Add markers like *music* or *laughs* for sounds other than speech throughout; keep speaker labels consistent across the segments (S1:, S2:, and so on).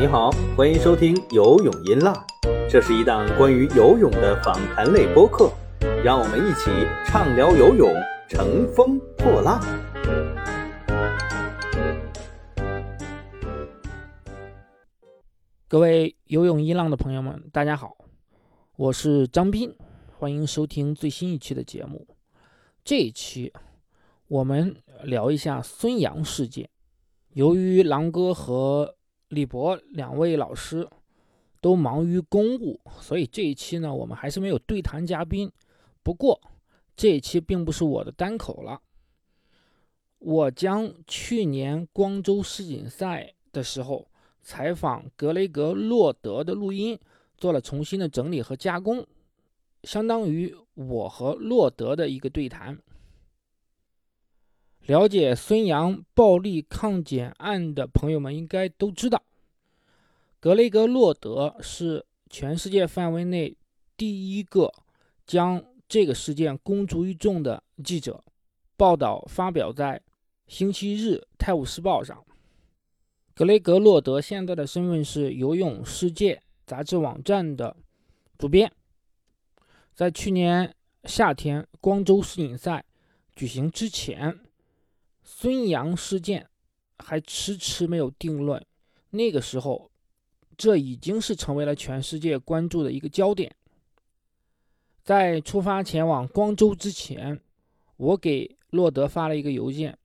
S1: 你好，欢迎收听游泳音浪，这是一档关于游泳的访谈类播客，让我们一起畅聊游泳，乘风破浪。
S2: 各位游泳音浪的朋友们，大家好，我是张斌，欢迎收听最新一期的节目。这一期我们聊一下孙杨事件。由于狼哥和李博两位老师都忙于公务，所以这一期呢，我们还是没有对谈嘉宾。不过这一期并不是我的单口了，我将去年光州世锦赛的时候采访格雷格·洛德的录音做了重新的整理和加工，相当于我和洛德的一个对谈。了解孙杨暴力抗检案的朋友们应该都知道，格雷格·洛德是全世界范围内第一个将这个事件公诸于众的记者。报道发表在星期日《泰晤士报》上。格雷格·洛德现在的身份是《游泳世界》杂志网站的主编。在去年夏天光州世锦赛举行之前。孙杨事件还迟迟没有定论，那个时候，这已经是成为了全世界关注的一个焦点。在出发前往光州之前，我给洛德发了一个邮件，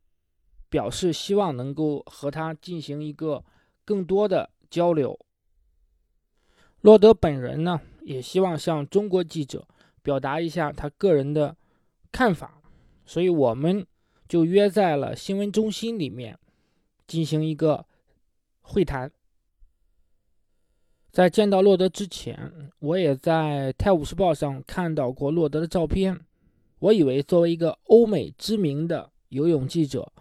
S2: 表示希望能够和他进行一个更多的交流。洛德本人呢，也希望向中国记者表达一下他个人的看法，所以我们。就约在了新闻中心里面进行一个会谈。在见到洛德之前，我也在《泰晤士报》上看到过洛德的照片。我以为作为一个欧美知名的游泳记者，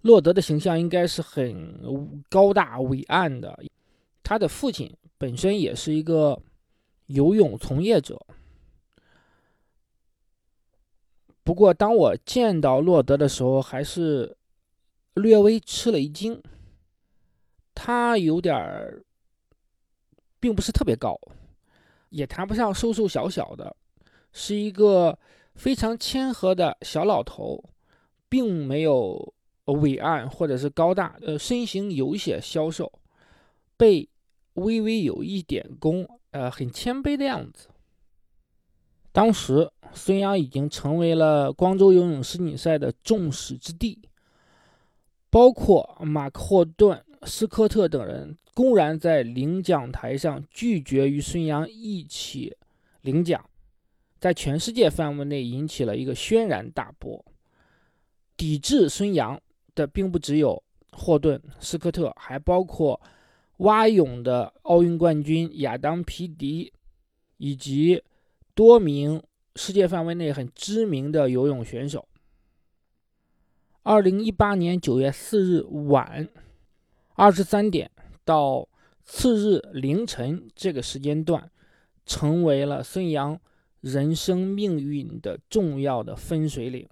S2: 洛德的形象应该是很高大伟岸的。他的父亲本身也是一个游泳从业者。不过，当我见到洛德的时候，还是略微吃了一惊。他有点儿，并不是特别高，也谈不上瘦瘦小小的，是一个非常谦和的小老头，并没有伟岸或者是高大，呃，身形有些消瘦，背微微有一点弓，呃，很谦卑的样子。当时，孙杨已经成为了光州游泳世锦赛的众矢之的，包括马克·霍顿、斯科特等人公然在领奖台上拒绝与孙杨一起领奖，在全世界范围内引起了一个轩然大波。抵制孙杨的并不只有霍顿、斯科特，还包括蛙泳的奥运冠军亚当·皮迪以及。多名世界范围内很知名的游泳选手。二零一八年九月四日晚二十三点到次日凌晨这个时间段，成为了孙杨人生命运的重要的分水岭。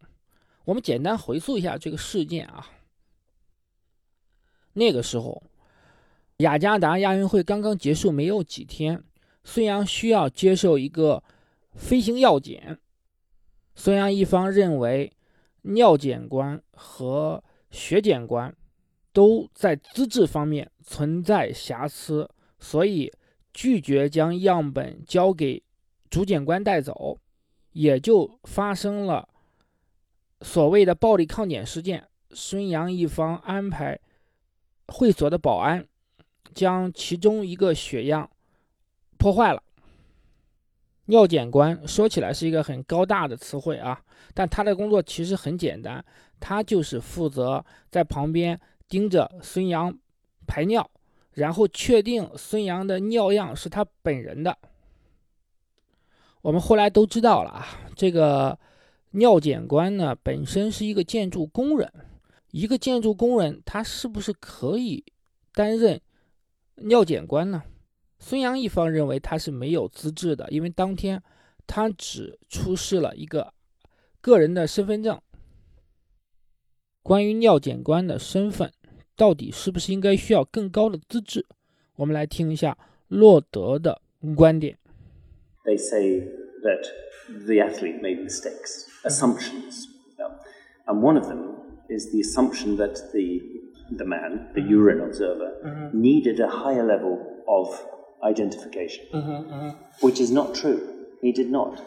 S2: 我们简单回溯一下这个事件啊。那个时候，雅加达亚运会刚刚结束没有几天，孙杨需要接受一个。飞行药检，孙杨一方认为尿检官和血检官都在资质方面存在瑕疵，所以拒绝将样本交给主检官带走，也就发生了所谓的暴力抗检事件。孙杨一方安排会所的保安将其中一个血样破坏了。尿检官说起来是一个很高大的词汇啊，但他的工作其实很简单，他就是负责在旁边盯着孙杨排尿，然后确定孙杨的尿样是他本人的。我们后来都知道了啊，这个尿检官呢本身是一个建筑工人，一个建筑工人他是不是可以担任尿检官呢？孙杨一方认为他是没有资质的，因为当天他只出示了一个个人的身份证。关于尿检官的身份，到底是不是应该需要更高的资质？我们来听一下洛德的观点。
S3: They say that the athlete made mistakes, assumptions, and one of them is the assumption that the the man, the urine observer, needed a higher level of identification, mm-hmm, mm-hmm. which is not true. He did not.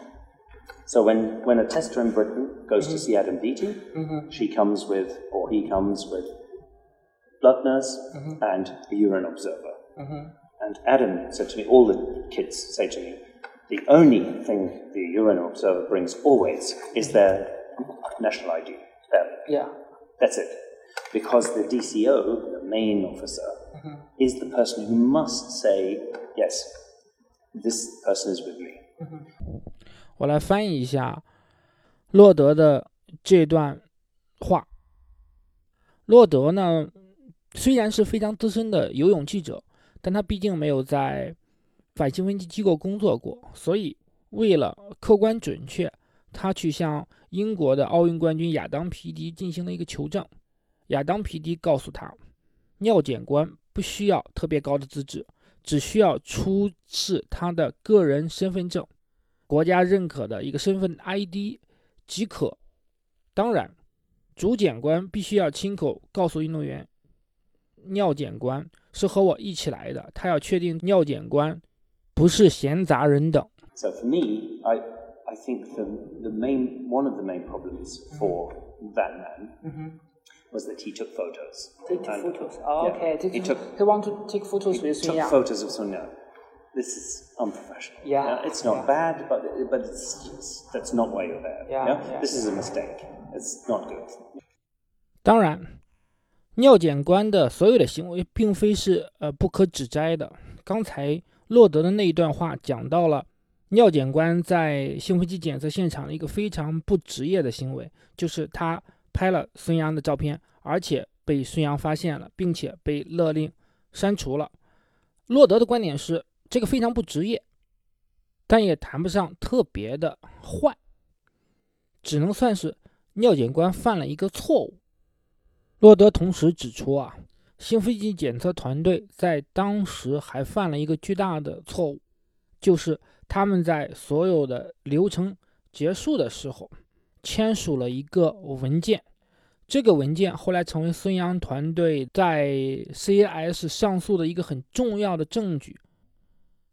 S3: So when, when a tester in Britain goes to mm-hmm. see Adam Beattie, she comes with, or he comes with, blood nurse and a urine observer. And Adam said to me, all the kids say to me, the only thing the urine observer brings always is their national ID. Them.
S2: Yeah.
S3: That's it. Because the DCO, the main officer, is the person who must say, yes, this person is with me.
S2: 我来翻译一下洛德的这段话。洛德呢，虽然是非常资深的游泳记者，但他毕竟没有在反兴奋剂机构工作过，所以为了客观准确，他去向英国的奥运冠军亚当皮迪进行了一个求证。亚当皮迪告诉他，尿检官不需要特别高的资质，只需要出示他的个人身份证。国家认可的一个身份 ID 即可。当然，主检官必须要亲口告诉运动员，尿检官是和我一起来的，他要确定尿检官不是闲杂人等。
S3: So for me, I, I think the, the main, one of the main problems for that man was that he took photos.
S2: Take
S3: And-
S2: photos. Oh,
S3: yeah,
S2: okay.
S3: he took
S2: he want to take photos with
S3: took photos of Sonia. This is unprofessional.
S2: Yeah,
S3: it's not
S2: yeah.
S3: bad, but but it's just, that's not why you're there.
S2: Yeah, yeah.
S3: This is a mistake. It's not good.
S2: 当然，尿检官的所有的行为并非是呃不可指摘的。刚才洛德的那一段话讲到了尿检官在兴奋剂检测现场的一个非常不职业的行为，就是他 拍了孙杨的照片，而且被孙杨发现了，并且被勒令删除了。洛德的观点是，这个非常不职业，但也谈不上特别的坏，只能算是尿检官犯了一个错误。洛德同时指出啊，兴奋剂检测团队在当时还犯了一个巨大的错误，就是他们在所有的流程结束的时候签署了一个文件。这个文件后来成为孙杨团队在 CAS 上诉的一个很重要的证据。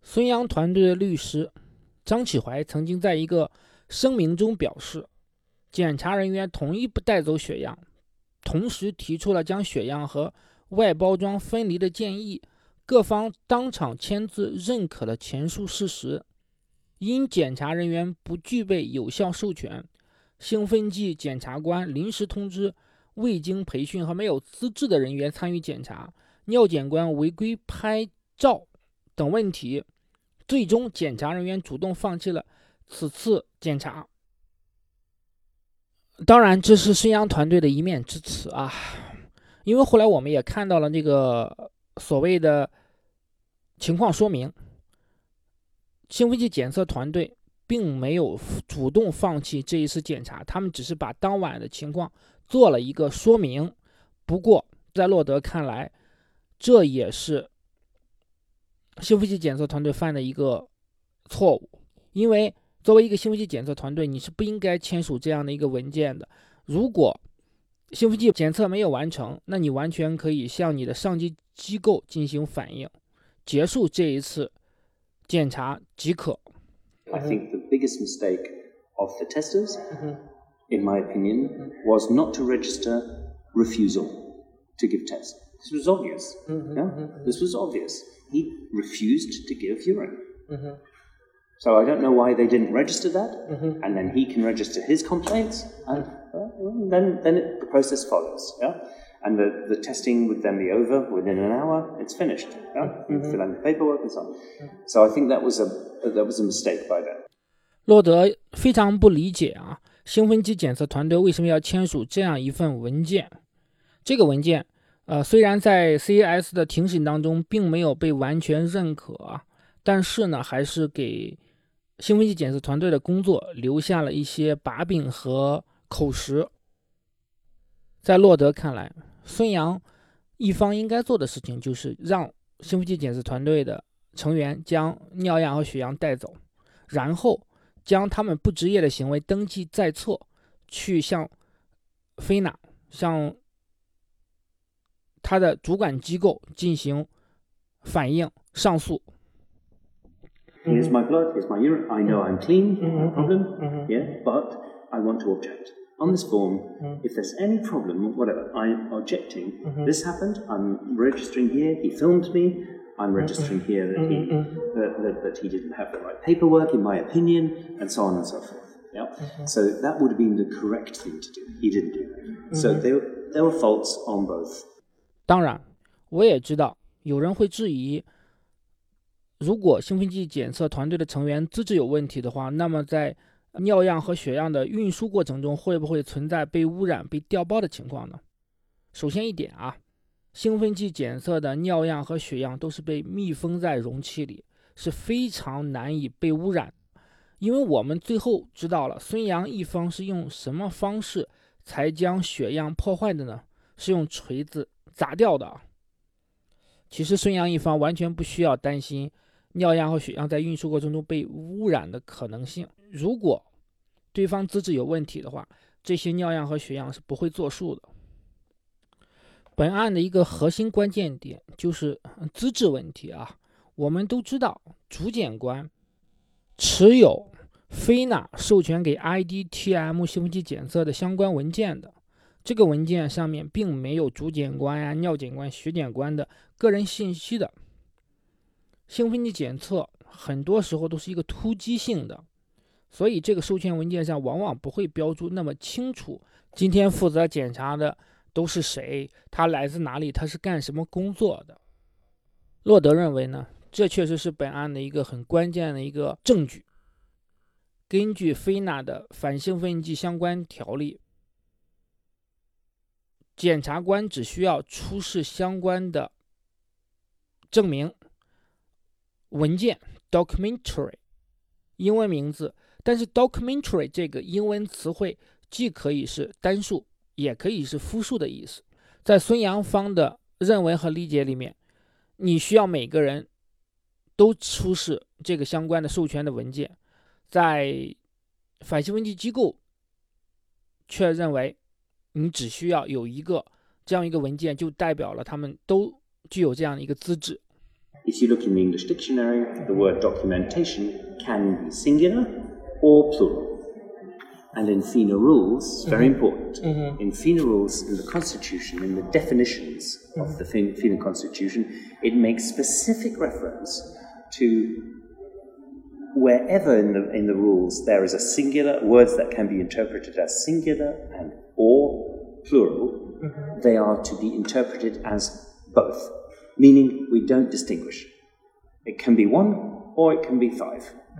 S2: 孙杨团队的律师张启怀曾经在一个声明中表示，检查人员同意不带走血样，同时提出了将血样和外包装分离的建议，各方当场签字认可了前述事实。因检查人员不具备有效授权，兴奋剂检察官临时通知未经培训和没有资质的人员参与检查，尿检官违规拍照等问题，最终检查人员主动放弃了此次检查。当然，这是孙杨团队的一面之词啊，因为后来我们也看到了那个所谓的情况说明，兴奋剂检测团队并没有主动放弃这一次检查，他们只是把当晚的情况做了一个说明。不过，在洛德看来，这也是兴奋剂检测团队犯的一个错误，因为作为一个兴奋剂检测团队，你是不应该签署这样的一个文件的。如果兴奋剂检测没有完成，那你完全可以向你的上级机构进行反映，结束这一次检查即可。
S3: I think the biggest mistake of the testers, mm-hmm. in my opinion, mm-hmm. was not to register refusal to give tests. This was obvious. Mm-hmm. yeah? This was obvious. He refused to give urine. So I don't know why they didn't register that, and then he can register his complaints, and uh, then then it, the process follows. Yeah, and the, the testing would then be over within an hour. It's finished. Yeah, you fill in the paperwork and so on. So I think that was a that was a mistake by them.
S2: 洛德非常不理解啊，兴奋剂检测团队为什么要签署这样一份文件？这个文件，呃，虽然在 CAS 的庭审当中并没有被完全认可，但是呢，还是给兴奋剂检测团队的工作留下了一些把柄和口实。在洛德看来，孙杨一方应该做的事情就是让兴奋剂检测团队的成员将尿样和血样带走，然后将他们不职业的行为登记在册，去向菲娜向他的主管机构进行反映上诉。
S3: Here's my blood, here's my urine. I know I'm clean, no
S2: Mhm,
S3: problem.
S2: mhm.
S3: Yeah, but I want to object. On this form,
S2: Mhm.
S3: if there's any problem, whatever, I'm objecting.
S2: Mhm.
S3: This happened, I'm registering here, he filmed me, I'm registering here that he,
S2: Mhm,
S3: that, that, that he didn't have the right paperwork, in my opinion, and so on and so forth. Yeah? So that would have been the correct thing to do. He didn't do that. So there, there were faults on both.
S2: 当然，我也知道有人会质疑，如果兴奋剂检测团队的成员资质有问题的话，那么在尿样和血样的运输过程中，会不会存在被污染、被调包的情况呢？首先一点啊，兴奋剂检测的尿样和血样都是被密封在容器里，是非常难以被污染。因为我们最后知道了孙杨一方是用什么方式才将血样破坏的呢？是用锤子砸掉的。其实孙杨一方完全不需要担心尿样和血样在运输过程中被污染的可能性。如果对方资质有问题的话，这些尿样和血样是不会作数的。本案的一个核心关键点就是资质问题啊。我们都知道，主检官持有菲娜授权给 IDTM 兴奋剂检测的相关文件的。这个文件上面并没有主检官呀、尿检官、血检官的个人信息的。兴奋剂检测很多时候都是一个突击性的，所以这个授权文件上往往不会标注那么清楚。今天负责检查的都是谁？他来自哪里？他是干什么工作的？洛德认为呢，这确实是本案的一个很关键的一个证据。根据菲娜的反兴奋剂相关条例。检察官只需要出示相关的证明文件 （documentary），英文名字。但是 “documentary” 这个英文词汇既可以是单数，也可以是复数的意思。在孙杨方的认为和理解里面，你需要每个人都出示这个相关的授权的文件。在反兴奋剂机构却认为。你只需要有一个这样一个文件，就代表了他们都具有这样的一个资质。
S3: If you look in the English dictionary, the word documentation can be singular or plural. And in FINA rules, very mm-hmm. important, mm-hmm. in FINA rules, in the Constitution, in the definitions of mm-hmm. the FINA, Constitution, it makes specific reference to wherever in the, in the rules there is a singular, words that can be interpreted as singular and or plural, they are to be interpreted as both, meaning we don't distinguish. It can be one or it can be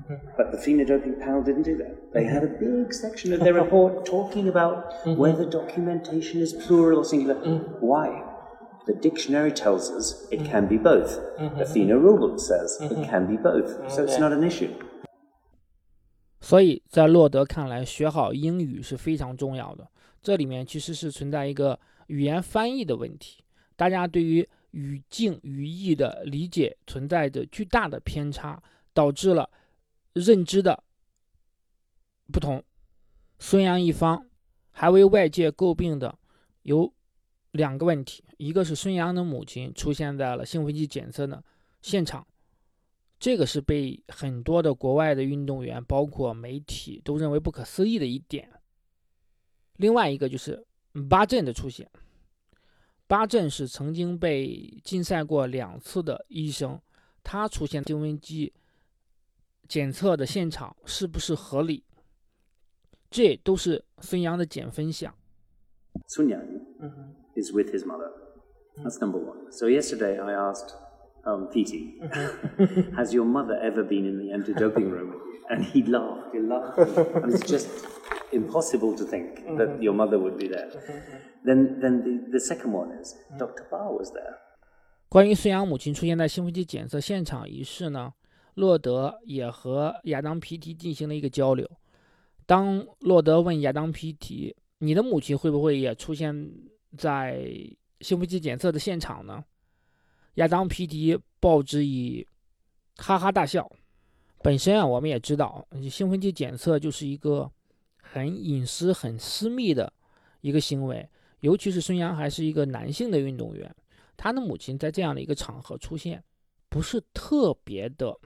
S3: 5 But the FINA doping panel didn't do that. They had a big section of their report talking *laughs* about whether documentation is plural or singular. Why? The dictionary tells us it can be both. The FINA rulebook says it can be both. So it's not an issue.
S2: 所以在洛德看来，学好英语是非常重要的。这里面其实是存在一个语言翻译的问题，大家对于语境语义的理解存在着巨大的偏差，导致了 认知的不同。孙杨一方还为外界诟病的有两个问题，一个是孙杨的母亲出现在了兴奋剂检测的现场。这个是被很多的国外的运动员，包括媒体都认为不可思议的一点。另外一个就是巴震的出现。巴震是曾经被禁赛过两次的医生，他出现兴奋剂检测的现场是不是合理？这都是孙杨的减分项。
S3: Sun Yang is with his mother. That's number one. So yesterday I asked um, PT, has your mother ever been in the anti-doping room? And he laughed. He laughed. and it's just impossible to think that your mother would be there. Then, then the, the second one is Dr. Barr was there.
S2: 关于孙杨母亲出现在兴奋剂检测现场一事呢，洛德也和亚当皮提进行了一个交流。当洛德问亚当皮提：“你的母亲会不会也出现在兴奋剂检测的现场呢？”亚当皮迪报之以哈哈大笑。本身啊，我们也知道，兴奋剂检测就是一个很隐私、很私密的一个行为，尤其是孙杨还是一个男性的运动员，他的母亲在这样的一个场合出现，不是特别的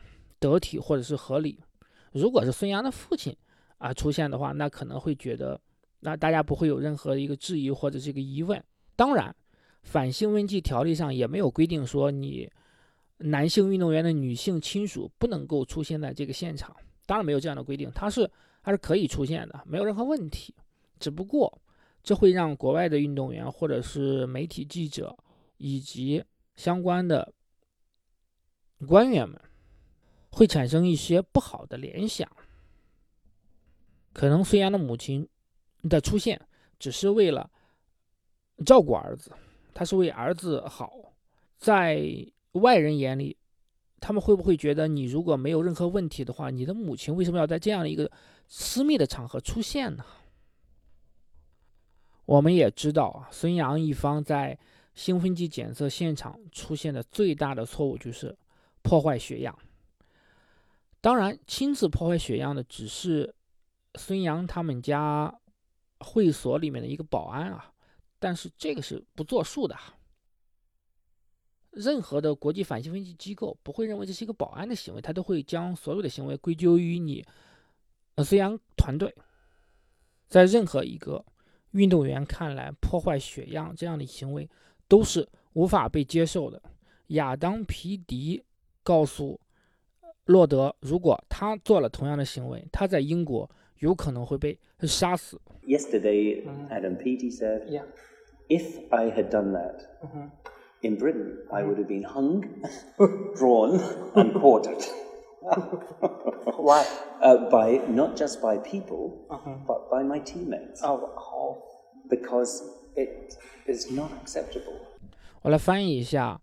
S2: 得体或者是合理。如果是孙杨的父亲啊出现的话，那可能会觉得，那大家不会有任何一个质疑或者这个疑问。当然，反兴奋剂条例上也没有规定说你。男性运动员的女性亲属不能够出现在这个现场，当然没有这样的规定，他是他是可以出现的，没有任何问题。只不过这会让国外的运动员或者是媒体记者以及相关的官员们会产生一些不好的联想，可能孙杨的母亲的出现只是为了照顾儿子，他是为儿子好，在。外人眼里，他们会不会觉得你如果没有任何问题的话，你的母亲为什么要在这样的一个私密的场合出现呢？我们也知道，孙杨一方在兴奋剂检测现场出现的最大的错误就是破坏血样。当然，亲自破坏血样的只是孙杨他们家会所里面的一个保安啊，但是这个是不作数的。任何的国际反兴奋剂机构不会认为这是一个保安的行为，他都会将所有的行为归咎于你，孙杨团队。在任何一个运动员看来，破坏血样这样的行为都是无法被接受的。亚当皮迪告诉洛德，如果他做了同样的行为，他在英国有可能会被杀死。
S3: Yesterday, Adam Peaty said, "If I had done that." in Britain, I would have been hung, *laughs* drawn, and quartered. *laughs*
S2: Why? *laughs*
S3: Uh, by not just by people,
S2: uh-huh.
S3: but by my teammates.
S2: Oh, oh.
S3: Because it is not acceptable.
S2: 我来翻译一下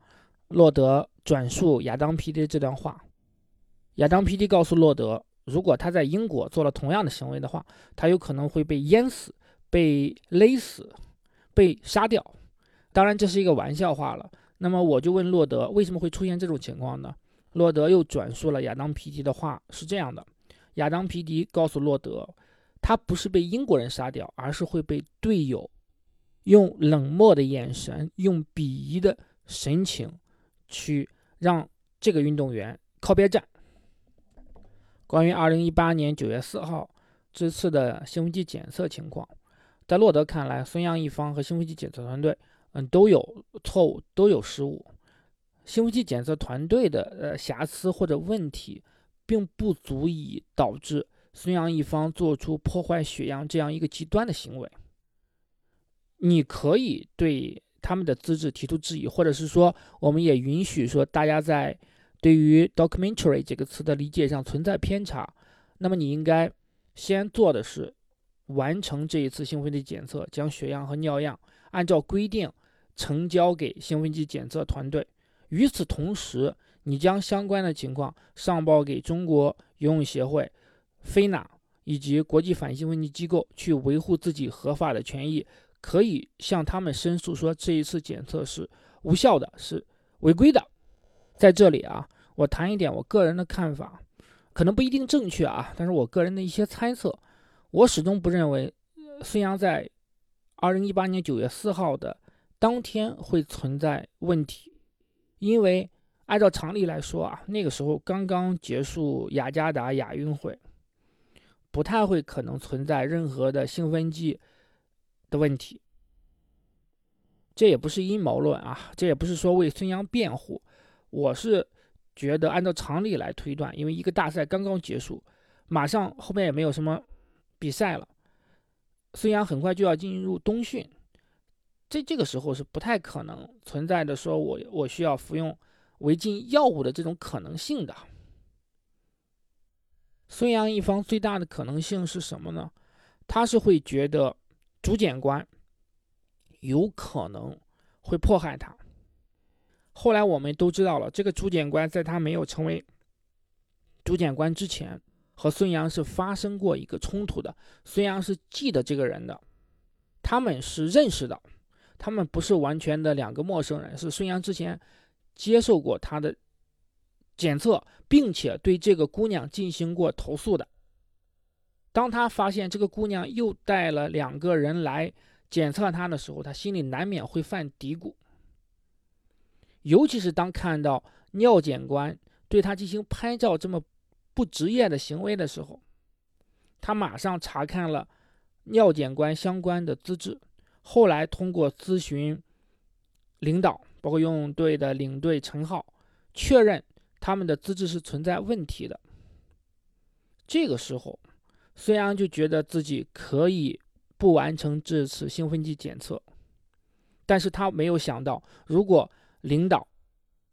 S2: 洛德转述亚当 PD 这段话。 亚当皮迪告诉洛德，如果他在英国做了同样的行为的话，他有可能会被淹死、被勒死、被杀掉。当然，这是一个玩笑话了。那么我就问洛德，为什么会出现这种情况呢？洛德又转述了亚当皮迪的话，是这样的：亚当皮迪告诉洛德，他不是被英国人杀掉，而是会被队友用冷漠的眼神、用鄙夷的神情去让这个运动员靠边站。关于2018年9月4号这次的兴奋剂检测情况，在洛德看来，孙杨一方和兴奋剂检测团队。嗯，都有错误，都有失误。兴奋剂检测团队的呃瑕疵或者问题，并不足以导致孙杨一方做出破坏血样这样一个极端的行为。你可以对他们的资质提出质疑，或者是说，我们也允许说大家在对于 documentary 这个词的理解上存在偏差。那么你应该先做的是完成这一次兴奋剂检测，将血样和尿样按照规定。呈交给兴奋剂检测团队。与此同时，你将相关的情况上报给中国游泳协会、菲娜以及国际反兴奋剂机构，去维护自己合法的权益。可以向他们申诉说这一次检测是无效的，是违规的。在这里啊，我谈一点我个人的看法，可能不一定正确啊，但是我个人的一些猜测。我始终不认为孙杨在二零一八年九月四号的。当天会存在问题，因为按照常理来说啊，那个时候刚刚结束雅加达亚运会，不太会可能存在任何的兴奋剂的问题。这也不是阴谋论啊，这也不是说为孙杨辩护，我是觉得按照常理来推断，因为一个大赛刚刚结束，马上后面也没有什么比赛了，孙杨很快就要进入冬训。这这个时候是不太可能存在的，说我我需要服用违禁药物的这种可能性的。孙杨一方最大的可能性是什么呢？他是会觉得主检官有可能会迫害他。后来我们都知道了，这个主检官在他没有成为主检官之前，和孙杨是发生过一个冲突的。孙杨是记得这个人的，他们是认识的。他们不是完全的两个陌生人，是孙杨之前接受过他的检测，并且对这个姑娘进行过投诉的。当他发现这个姑娘又带了两个人来检测他的时候，他心里难免会犯嘀咕。尤其是当看到尿检官对他进行拍照这么不职业的行为的时候，他马上查看了尿检官相关的资质。后来通过咨询领导，包括游泳队的领队陈浩，确认他们的资质是存在问题的。这个时候，孙杨就觉得自己可以不完成这次兴奋剂检测，但是他没有想到，如果领导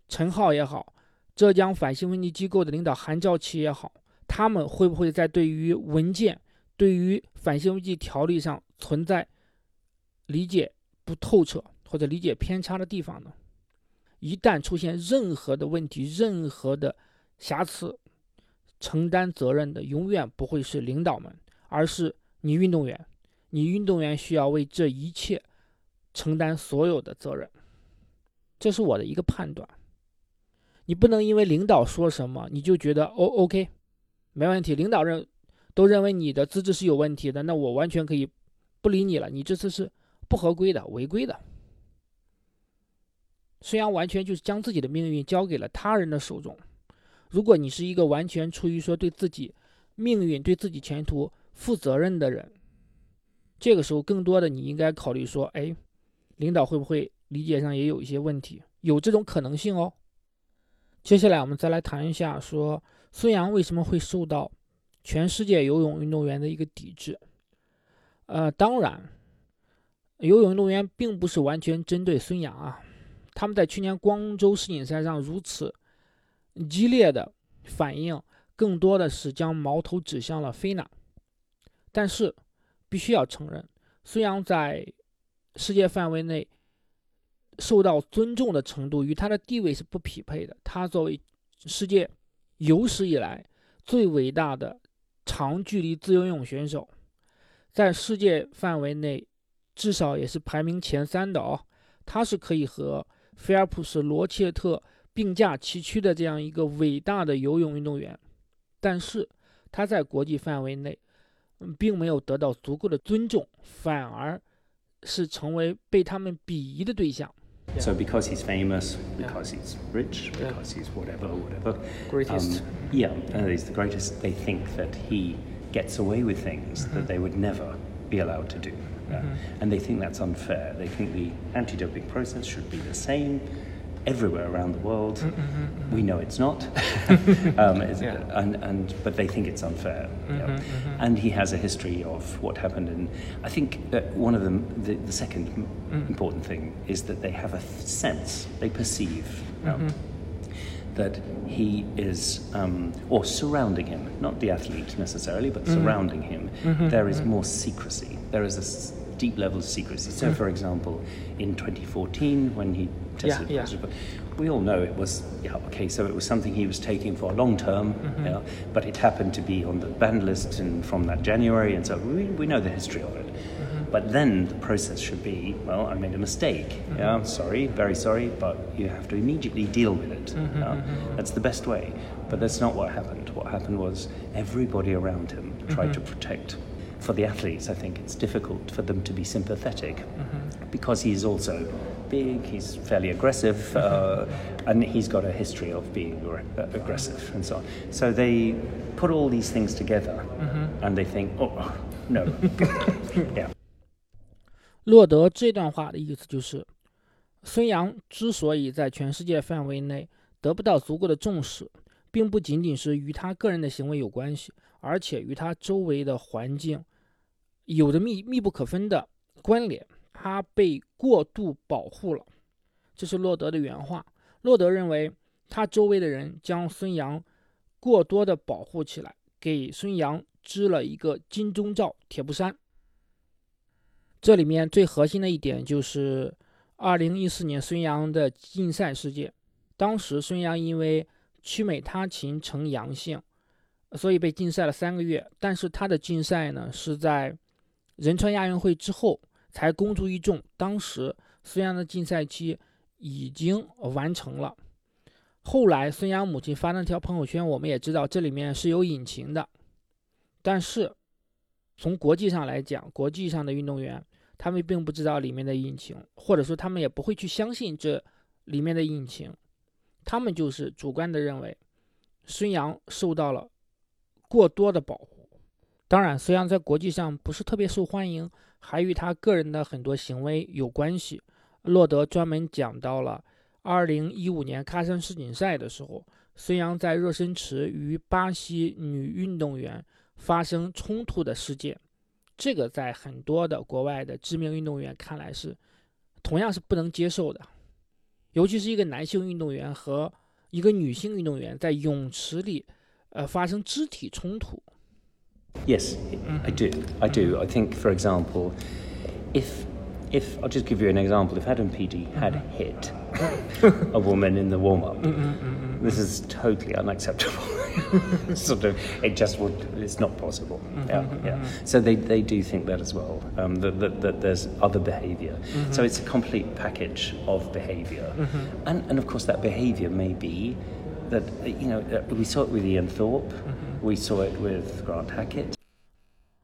S2: 陈浩也好，浙江反兴奋剂机构的领导韩兆奇也好，他们会不会在对于文件、对于反兴奋剂条例上存在理解不透彻或者理解偏差的地方呢？一旦出现任何的问题、任何的瑕疵，承担责任的永远不会是领导们，而是你运动员。你运动员需要为这一切承担所有的责任。这是我的一个判断。你不能因为领导说什么，你就觉得哦，OK，没问题。领导认都认为你的资质是有问题的，那我完全可以不理你了。你这次是不合规的、违规的。虽然完全就是将自己的命运交给了他人的手中。如果你是一个完全出于说对自己命运、对自己前途负责任的人，这个时候更多的你应该考虑说，哎，领导会不会？理解上也有一些问题，有这种可能性哦。接下来我们再来谈一下，说孙杨为什么会受到全世界游泳运动员的一个抵制？呃，当然，游泳运动员并不是完全针对孙杨啊，他们在去年光州世锦赛上如此激烈的反应，更多的是将矛头指向了菲娜。但是，必须要承认，孙杨在世界范围内。受到尊重的程度与他的地位是不匹配的。他作为世界有史以来最伟大的长距离自由泳选手，在世界范围内至少也是排名前三的哦。他是可以和菲尔普斯、罗切特并驾齐驱的这样一个伟大的游泳运动员，但是他在国际范围内并没有得到足够的尊重，反而是成为被他们鄙夷的对象。
S3: Yeah. So because he's famous, because yeah. he's rich, because he's whatever, whatever.
S2: Greatest.
S3: Um, yeah, uh, he's the greatest. They think that he gets away with things mm-hmm. that they would never be allowed to do. Uh, mm-hmm. And they think that's unfair. They think the anti-doping process should be the same everywhere around the world. Mm-hmm, mm-hmm. We know it's not, *laughs* um, it's, yeah. and, and but they think it's unfair. Mm-hmm, mm-hmm. And he has a history of what happened, and I think one of them, the, the 2nd mm. important thing, is that they have a sense, they perceive. Um, that he is, um, or surrounding him, not the athlete necessarily, but surrounding him, there is more secrecy. There is a deep level of secrecy. So, for example, in 2014, when he tested yeah, positive, yeah. we all know it was, yeah, okay, so it was something he was taking for a long term, mm-hmm. yeah, but it happened to be on the banned list and from that January, and so we, we know the history of it. Mm-hmm. But then the process should be, well, I made a mistake. Mm-hmm. Yeah, sorry, very sorry, but you have to immediately deal with it. Mm-hmm, yeah? Mm-hmm. That's the best way. But that's not what happened. What happened was everybody around him tried to protect for the athletes, I think it's difficult for them to be sympathetic mm-hmm. because he's also big, he's fairly aggressive, uh, and he's got a history of being uh, aggressive and so on. So they put all these things together mm-hmm. and they think, oh, no. *laughs* yeah.
S2: 洛德这段话的意思就是，孙杨之所以在全世界范围内得不到足够的重视，并不仅仅是与他个人的行为有关系，而且与他周围的环境 有着密密不可分的关联。他被过度保护了，这是洛德的原话。洛德认为，他周围的人将孙杨过多的保护起来，给孙杨织了一个金钟罩铁布衫。这里面最核心的一点就是，二零一四年孙杨的禁赛事件。当时孙杨因为曲美他嗪呈阳性。所以被禁赛了三个月，但是他的禁赛呢是在仁川亚运会之后才公诸于众。当时孙杨的禁赛期已经完成了，后来孙杨母亲发了条朋友圈，我们也知道这里面是有隐情的，但是从国际上来讲，国际上的运动员他们并不知道里面的隐情，或者说他们也不会去相信这里面的隐情，他们就是主观的认为孙杨受到了过多的保护。当然，孙杨在国际上不是特别受欢迎，还与他个人的很多行为有关系。洛德专门讲到了2015年喀山世锦赛的时候，孙杨在热身池与巴西女运动员发生冲突的事件。这个在很多的国外的知名运动员看来是同样是不能接受的，尤其是一个男性运动员和一个女性运动员在泳池里呃发生肢体冲突。
S3: Yes, I do. Mm-hmm. I do. I think, for example, if if I'll just give you an example, if Adam Peaty had mm-hmm. hit a woman in the warm up, mm-hmm, this is totally unacceptable. *laughs* sort of, it just would. It's not possible. Yeah, yeah. So they, they do think that as well. Um, that, that, that there's other behaviour. So it's a complete package of behaviour, and and of course that behaviour may be that you know uh, we saw it with Ian Thorpe, we saw it with Grant Hackett.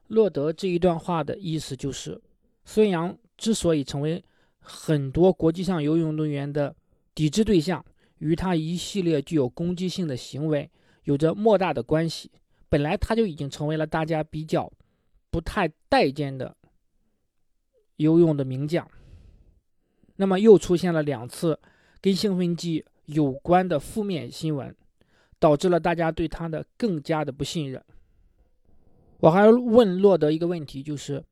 S2: 洛德这一段话的意思就是，孙杨之所以成为很多国际上游泳运动员的抵制对象，与他一系列具有攻击性的行为有着莫大的关系。本来他就已经成为了大家比较不太待见的游泳的名将，那么又出现了两次跟兴奋剂有关的负面新闻，导致了大家对他的更加的不信任。我还问洛德一个问题，就是，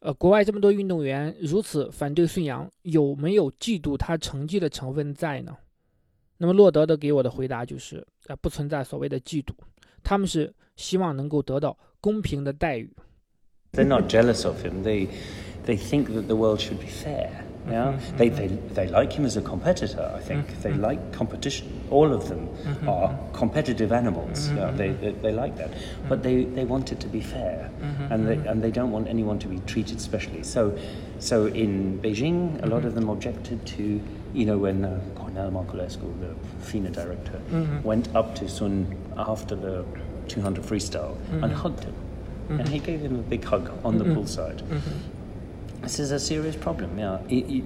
S2: 呃，国外这么多运动员如此反对孙杨，有没有嫉妒他成绩的成分在呢？那么洛德的给我的回答就是，呃，不存在所谓的嫉妒，他们是希望能够得到公平的待遇。
S3: They're not jealous of him. They they think that the world should be fair. Yeah, mm-hmm. they, they they like him as a competitor. I think. Mm-hmm. They mm-hmm. like competition. All of them are competitive animals. Yeah, they, they they like that, but they, they want it to be fair, and they and they don't want anyone to be treated specially. So, so in Beijing, a lot of them objected to you know when uh, Cornel Marculescu, the FINA director, went up to Sun after the 200 freestyle and hugged him. And he gave him a big hug on the poolside. This is a serious problem. Yeah, It- it-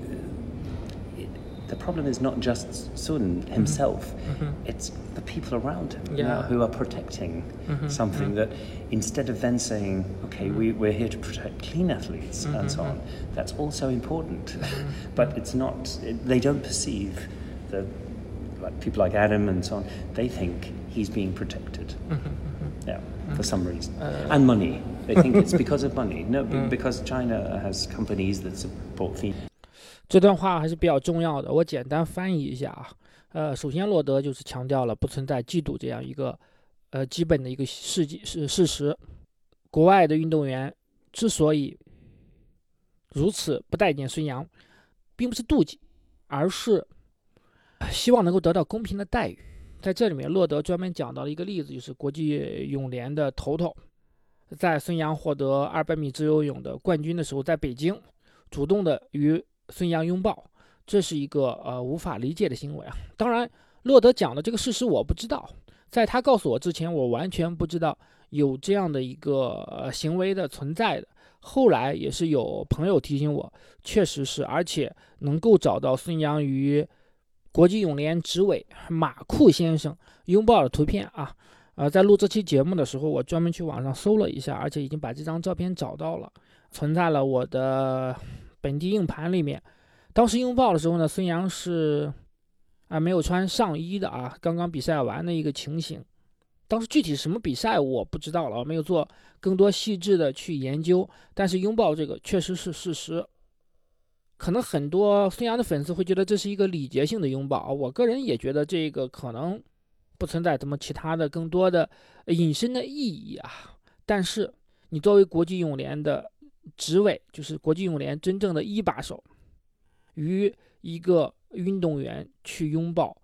S3: it- the problem is not just Sun mm-hmm. himself; mm-hmm. it's the people around him
S2: Yeah.
S3: who are protecting mm-hmm. something that, instead of then saying, "Okay, we, we're here to protect clean athletes" and so on, that's also important. but it's not. They don't perceive the like people like Adam and so on. They think he's being protected. Yeah, for some reason. Uh, and money. They think it's because of money. No, be- *laughs* because China has companies that support FINA.
S2: 这段话还是比较重要的，我简单翻译一下啊。呃，首先洛德就是强调了不存在嫉妒这样一个呃基本的一个事迹是事实。国外的运动员之所以如此不待见孙杨，并不是妒忌，而是希望能够得到公平的待遇。在这里面，洛德专门讲到了一个例子，就是国际泳联的头头，在孙杨获得200米自由泳的冠军的时候，在北京主动的与孙杨拥抱，这是一个呃无法理解的行为啊。当然，洛德讲的这个事实我不知道，在他告诉我之前，我完全不知道有这样的一个、行为的存在的。后来也是有朋友提醒我，确实是，而且能够找到孙杨与国际泳联执委马库先生拥抱的图片啊。呃，在录这期节目的时候，我专门去网上搜了一下，而且已经把这张照片找到了，存在了我的本地硬盘里面。当时拥抱的时候呢，孙杨是啊没有穿上衣的啊，刚刚比赛完的一个情形。当时具体什么比赛我不知道了，我没有做更多细致的去研究。但是拥抱这个确实是事实。可能很多孙杨的粉丝会觉得这是一个礼节性的拥抱啊，我个人也觉得这个可能不存在什么其他的更多的隐身的意义啊。但是你作为国际泳联的执委，就是国际泳联真正的一把手，与一个运动员去拥抱，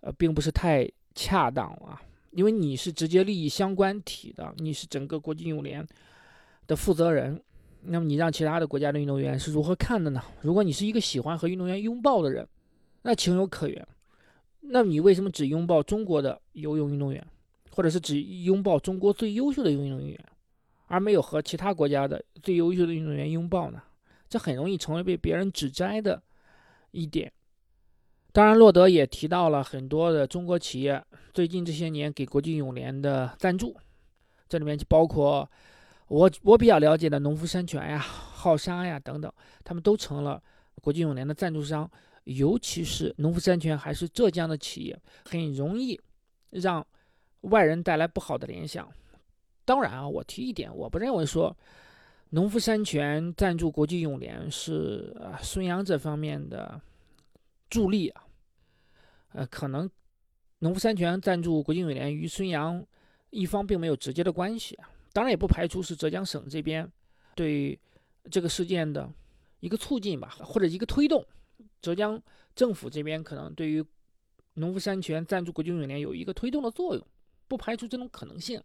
S2: 呃，并不是太恰当啊。因为你是直接利益相关体的，你是整个国际泳联的负责人，那么你让其他的国家的运动员是如何看的呢？如果你是一个喜欢和运动员拥抱的人，那情有可原。那你为什么只拥抱中国的游泳运动员，或者是只拥抱中国最优秀的游泳运动员，而没有和其他国家的最优秀的运动员拥抱呢？这很容易成为被别人指摘的一点。当然，洛德也提到了很多的中国企业最近这些年给国际泳联的赞助，这里面就包括我我比较了解的农夫山泉呀、*laughs* 浩沙呀等等，他们都成了国际泳联的赞助商。尤其是农夫山泉还是浙江的企业，很容易让外人带来不好的联想。当然啊，我提一点，我不认为说农夫山泉赞助国际泳联是孙杨这方面的助力啊。呃，可能农夫山泉赞助国际泳联与孙杨一方并没有直接的关系啊。当然，也不排除是浙江省这边对这个事件的一个促进吧，或者一个推动。浙江政府这边可能对于农夫山泉赞助国际泳联有一个推动的作用，不排除这种可能性。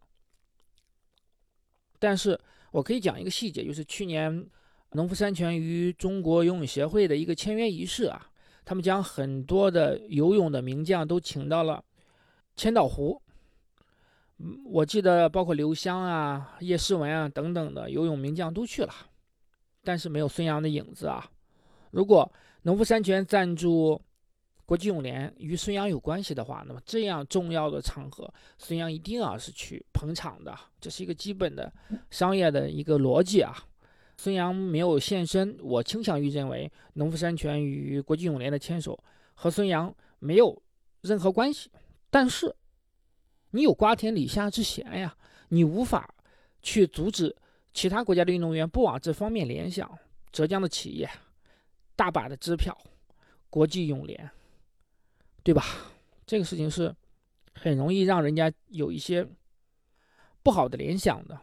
S2: 但是我可以讲一个细节，就是去年农夫山泉与中国游泳协会的一个签约仪式啊，他们将很多的游泳的名将都请到了千岛湖。嗯，我记得包括刘湘啊、叶诗文啊等等的游泳名将都去了，但是没有孙杨的影子啊。如果农夫山泉赞助国际泳联与孙杨有关系的话，那么这样重要的场合，孙杨一定要是去捧场的，这是一个基本的商业的一个逻辑啊。孙杨没有现身，我倾向于认为农夫山泉与国际泳联的牵手和孙杨没有任何关系。但是你有瓜田李下之嫌呀，你无法去阻止其他国家的运动员不往这方面联想。浙江的企业。大把的支票，国际泳联，对吧？这个事情是很容易让人家有一些不好的联想的。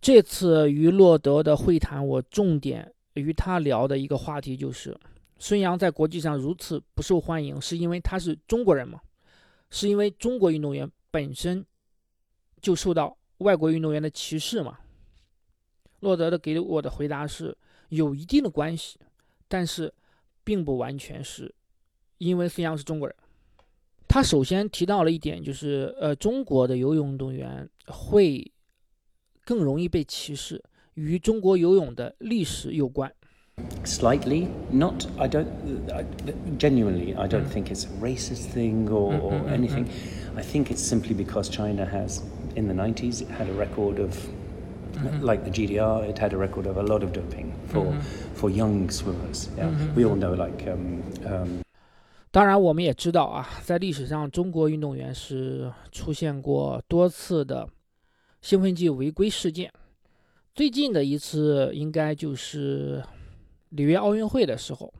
S2: 这次与洛德的会谈，我重点与他聊的一个话题就是：孙杨在国际上如此不受欢迎，是因为他是中国人吗？是因为中国运动员本身就受到外国运动员的歧视吗？洛德的给我的回答是。有一定的关系，但是并不完全是因为孙杨是中国人。他首先提到了一点，就是呃，中国的游泳运动员会更容易被歧视，与中国游泳的历史有关。
S3: Slightly, not. I don't. Genuinely, I don't think it's a racist thing or, or anything. I think it's simply because China has, in the 90s, it had a record of like the GDR, it had a record of a lot of doping for for young swimmers. Yeah, we all know like um um.
S2: 当然，我们也知道啊，在历史上，中国运动员是出现过多次的兴奋剂违规事件。最近的一次应该就是里约奥运会的时候，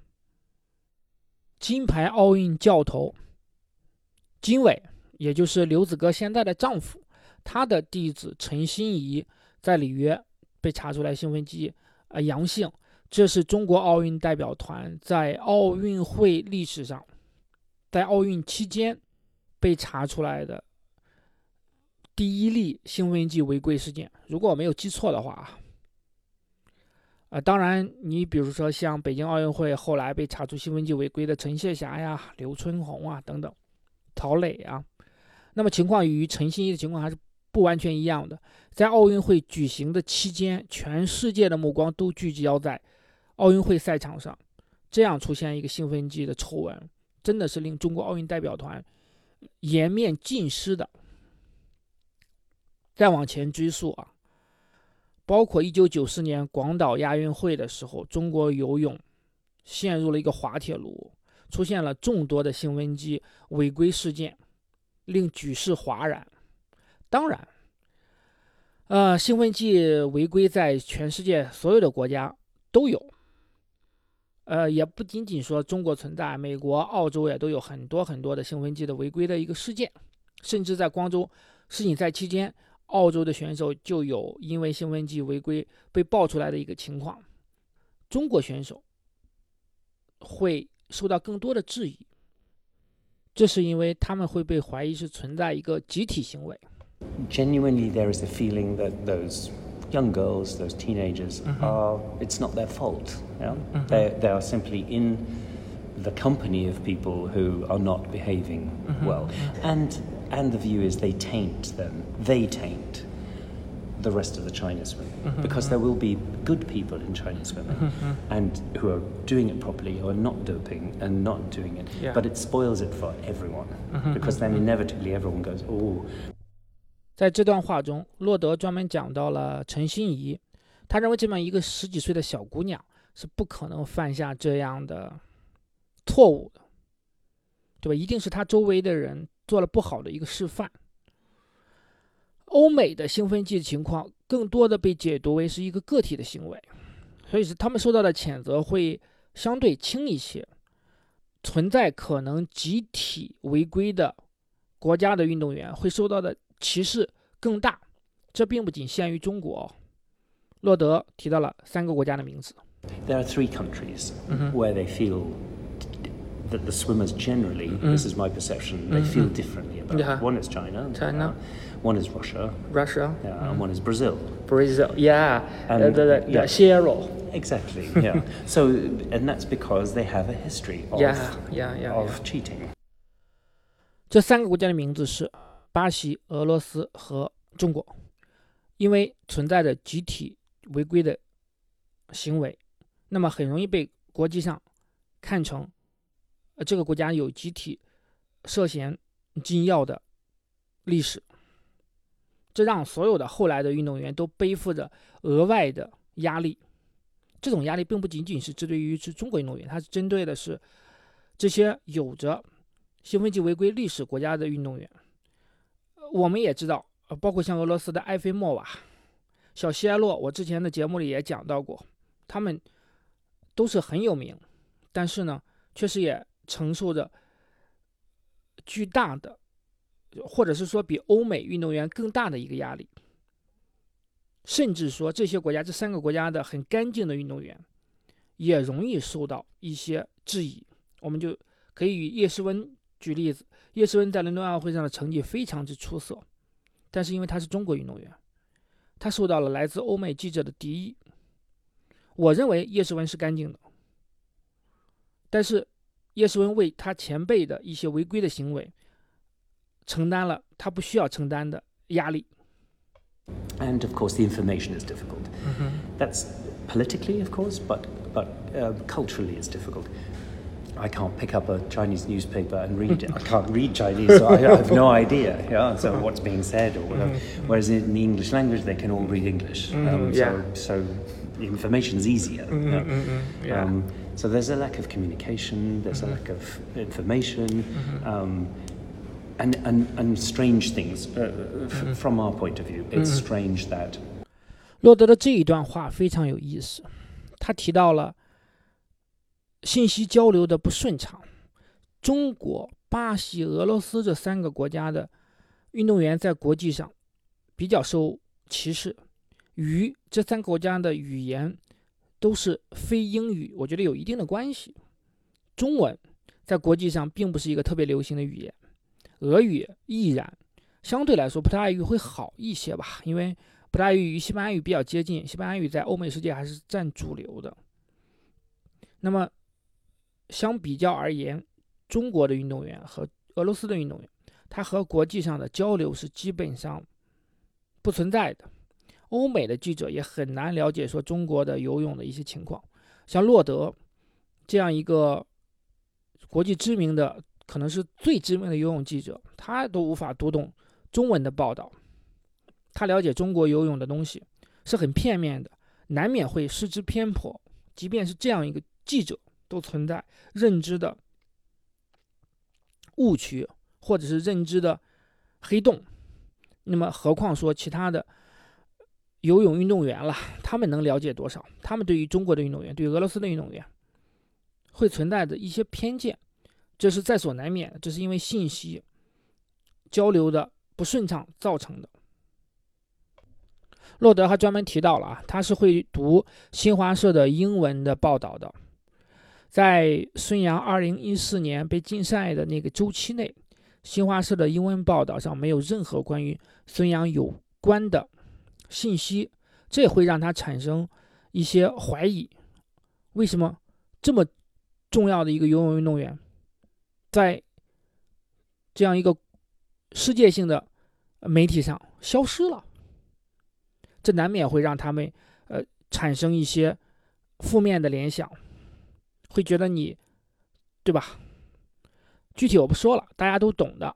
S2: 金牌奥运教头金伟，也就是刘子歌现在的丈夫，他的弟子陈欣怡。在里约被查出来兴奋剂呃阳性，这是中国奥运代表团在奥运会历史上，在奥运期间被查出来的第一例兴奋剂违规事件。如果我没有记错的话啊，啊，当然你比如说像北京奥运会后来被查出兴奋剂违规的陈谢霞呀、刘春红啊等等，陶磊啊，那么情况与陈欣怡的情况还是。不完全一样的，在奥运会举行的期间，全世界的目光都聚焦在奥运会赛场上，这样出现一个兴奋剂的丑闻，真的是令中国奥运代表团颜面尽失的。再往前追溯啊，包括一九九四年广岛亚运会的时候，中国游泳陷入了一个滑铁卢，出现了众多的兴奋剂违规事件，令举世哗然。当然，呃，兴奋剂违规在全世界所有的国家都有，呃，也不仅仅说中国存在，美国、澳洲也都有很多很多的兴奋剂的违规的一个事件，甚至在光州世锦赛期间，澳洲的选手就有因为兴奋剂违规被爆出来的一个情况，中国选手会受到更多的质疑，这是因为他们会被怀疑是存在一个集体行为。
S3: Genuinely there is a feeling that those young girls, those teenagers, mm-hmm. are it's not their fault. You know? mm-hmm. they, they are simply in the company of people who are not behaving mm-hmm. well, mm-hmm. and and the view is they taint them. They taint the rest of the Chinese women mm-hmm. because there will be good people in Chinese women and who are doing it properly, who are not doping and not doing it.
S2: Yeah.
S3: But it spoils it for everyone because then inevitably everyone goes, oh,
S2: 在这段话中，洛德专门讲到了陈心怡，他认为这么一个十几岁的小姑娘是不可能犯下这样的错误的，对吧？一定是她周围的人做了不好的一个示范。欧美的兴奋剂情况更多的被解读为是一个个体的行为，所以是他们受到的谴责会相对轻一些。存在可能集体违规的国家的运动员会受到的歧视更大，这并不仅限于中国哦。洛德提到了三个国家的名字，
S3: There are three countries where they feel that the swimmers generally, this is my perception, they feel differently about
S2: Yeah.
S3: it. One is China,
S2: China.
S3: uh, one is Russia,
S2: Russia,
S3: yeah, and one is Brazil.
S2: Brazil, yeah,
S3: And-
S2: the the
S3: yeah.
S2: Cielo,
S3: Exactly, yeah. *laughs* so, and that's because they have a history of,
S2: yeah, yeah, yeah.
S3: of cheating.
S2: 这三个国家的名字是 巴西、俄罗斯和中国，因为存在着集体违规的行为，那么很容易被国际上看成，呃，这个国家有集体涉嫌禁药的历史，这让所有的后来的运动员都背负着额外的压力。这种压力并不仅仅是针对于是中国运动员，它是针对的是这些有着兴奋剂违规历史国家的运动员。我们也知道，呃，包括像俄罗斯的埃菲莫娃、小希埃洛，我之前的节目里也讲到过，他们都是很有名，但是呢，确实也承受着巨大的，或者是说比欧美运动员更大的一个压力。甚至说，这些国家这三个国家的很干净的运动员，也容易受到一些质疑。我们就可以以叶诗温举例子，叶诗文在伦敦奥运会上的成绩非常之出色，但是因为他是中国运动员，他受到了来自欧美记者的敌意。我认为叶诗文是干净的，但是叶诗文为他前辈的一些违规的行为承担了他不需要承担的压力。
S3: And of course, the information is difficult. That's politically, of course, but but uh, culturally, it's difficult. I can't pick up a Chinese newspaper and read it. I can't read Chinese, so I, I have no idea. *laughs* Yeah, so what's being said or whatever. Whereas in the English language, they can all read English. Um,
S2: yeah.
S3: So, so the information's easier. yeah.
S2: yeah.
S3: Um, so there's a lack of communication. There's a lack of information. Um, and, and, and strange things uh, f- from our point of view. It's strange that
S2: 洛德的这一段话非常有意思，他提到了 信息交流的不顺畅。中国、巴西、俄罗斯这三个国家的运动员在国际上比较受歧视，与这三个国家的语言都是非英语，我觉得有一定的关系。中文在国际上并不是一个特别流行的语言，俄语亦然。相对来说，葡萄牙语会好一些吧，因为葡萄牙语与西班牙语比较接近，西班牙语在欧美世界还是占主流的。那么，相比较而言，中国的运动员和俄罗斯的运动员，他和国际上的交流是基本上不存在的。欧美的记者也很难了解说中国的游泳的一些情况，像洛德这样一个国际知名的，可能是最知名的游泳记者，他都无法读懂中文的报道。他了解中国游泳的东西是很片面的，难免会失之偏颇。即便是这样一个记者，都存在认知的误区，或者是认知的黑洞。那么，何况说其他的游泳运动员了，他们能了解多少？他们对于中国的运动员，对于俄罗斯的运动员，会存在着一些偏见，这是在所难免的。这是因为信息交流的不顺畅造成的。洛德还专门提到了啊，他是会读新华社的英文的报道的。在孙杨2014年被禁赛的那个周期内，新华社的英文报道上没有任何关于孙杨有关的信息，这会让他产生一些怀疑：为什么这么重要的一个游泳运动员，在这样一个世界性的媒体上消失了，这难免会让他们呃产生一些负面的联想，会觉得你，对吧？具体我不说了，大家都懂的。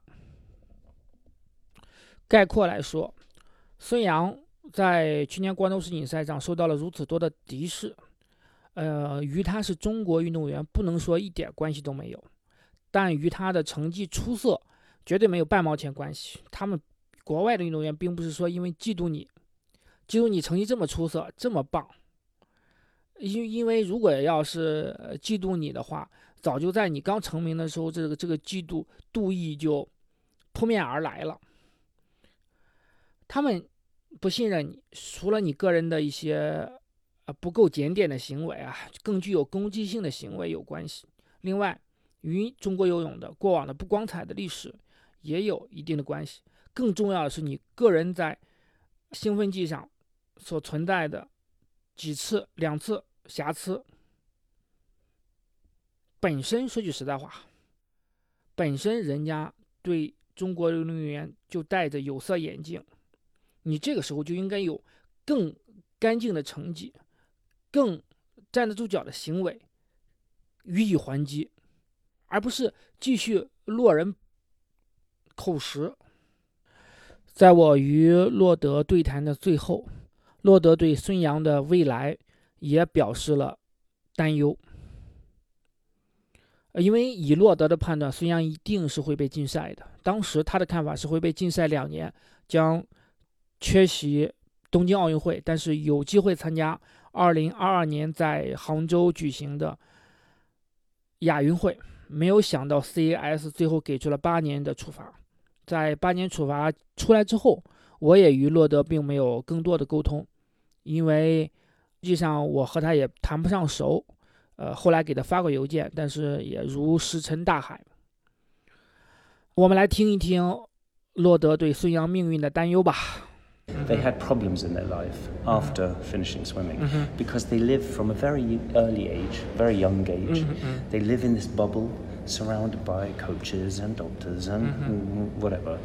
S2: 概括来说，孙杨在去年关东世锦赛上受到了如此多的敌视，呃，与他是中国运动员不能说一点关系都没有，但与他的成绩出色绝对没有半毛钱关系。他们国外的运动员并不是说因为嫉妒你，嫉妒你成绩这么出色这么棒，因因为如果要是嫉妒你的话。早就在你刚成名的时候，这个这个嫉妒妒意就扑面而来了。他们不信任你，除了你个人的一些呃不够检点的行为啊，更具有攻击性的行为有关系。另外，与中国游泳的过往的不光彩的历史也有一定的关系。更重要的是，你个人在兴奋剂上所存在的几次、两次瑕疵。本身说句实在话，本身人家对中国运动员就戴着有色眼镜，你这个时候就应该有更干净的成绩，更站得住脚的行为予以还击，而不是继续落人口实。在我与洛德对谈的最后，洛德对孙杨的未来也表示了担忧。因为以洛德的判断，孙杨一定是会被禁赛的。当时他的看法是会被禁赛两年，将缺席东京奥运会，但是有机会参加2022年在杭州举行的亚运会。没有想到 CAS 最后给出了八年的处罚。在八年处罚出来之后，我也与洛德并没有更多的沟通，因为际上我和他也谈不上熟。呃，后来给他发过邮件，但是也如石沉大海。我们来听一听洛德对孙杨命运的担忧吧。
S3: They had problems in their life after finishing swimming mm-hmm. because they live from a very early age, very young age. Mm-hmm. They live in this bubble surrounded by coaches and doctors and mm-hmm. whatever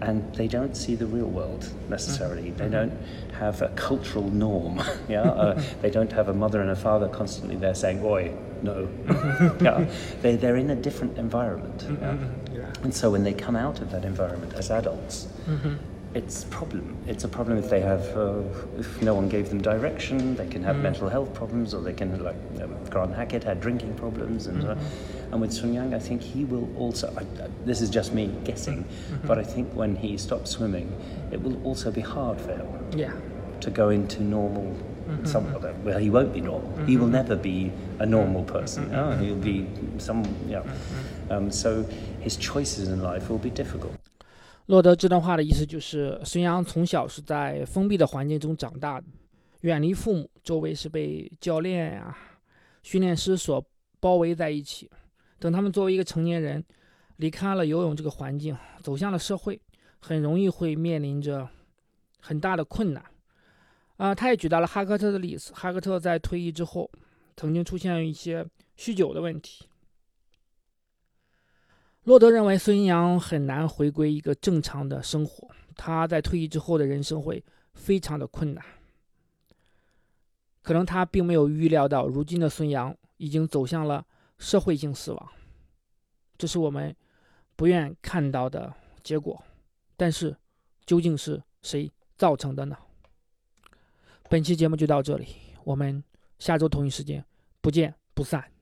S3: and they don't see the real world necessarily. Mm-hmm. They don't have a cultural norm. *laughs* yeah, uh, they don't have a mother and a father constantly there saying, "Oi, no." *laughs* yeah, they they're in a different environment. Mm-hmm. yeah? and so when they come out of that environment as adults. Mm-hmm it's a problem. It's a problem if they have, uh, if no one gave them direction, they can have mm. mental health problems, or they can, like um, Grant Hackett had drinking problems, and uh, mm-hmm. uh, and with Sun Yang, I think he will also. I, I, this is just me guessing, mm-hmm. but I think when he stops swimming, it will also be hard for him.
S2: Yeah.
S3: To go into normal. Mm-hmm. Some, well, he won't be normal. He will mm-hmm. never be a normal person. Mm-hmm. Oh, he'll be some, yeah. Mm-hmm. Um, so his choices in life will be difficult.
S2: 洛德这段话的意思就是，孙杨从小是在封闭的环境中长大的，远离父母，周围是被教练呀、训练师所包围在一起。等他们作为一个成年人，离开了游泳这个环境，走向了社会，很容易会面临着很大的困难。啊，他也举到了哈克特的例子，哈克特在退役之后，曾经出现一些酗酒的问题。洛德认为孙杨很难回归一个正常的生活，他在退役之后的人生会非常的困难。可能他并没有预料到，如今的孙杨已经走向了社会性死亡，这是我们不愿看到的结果。但是，究竟是谁造成的呢？本期节目就到这里，我们下周同一时间不见不散。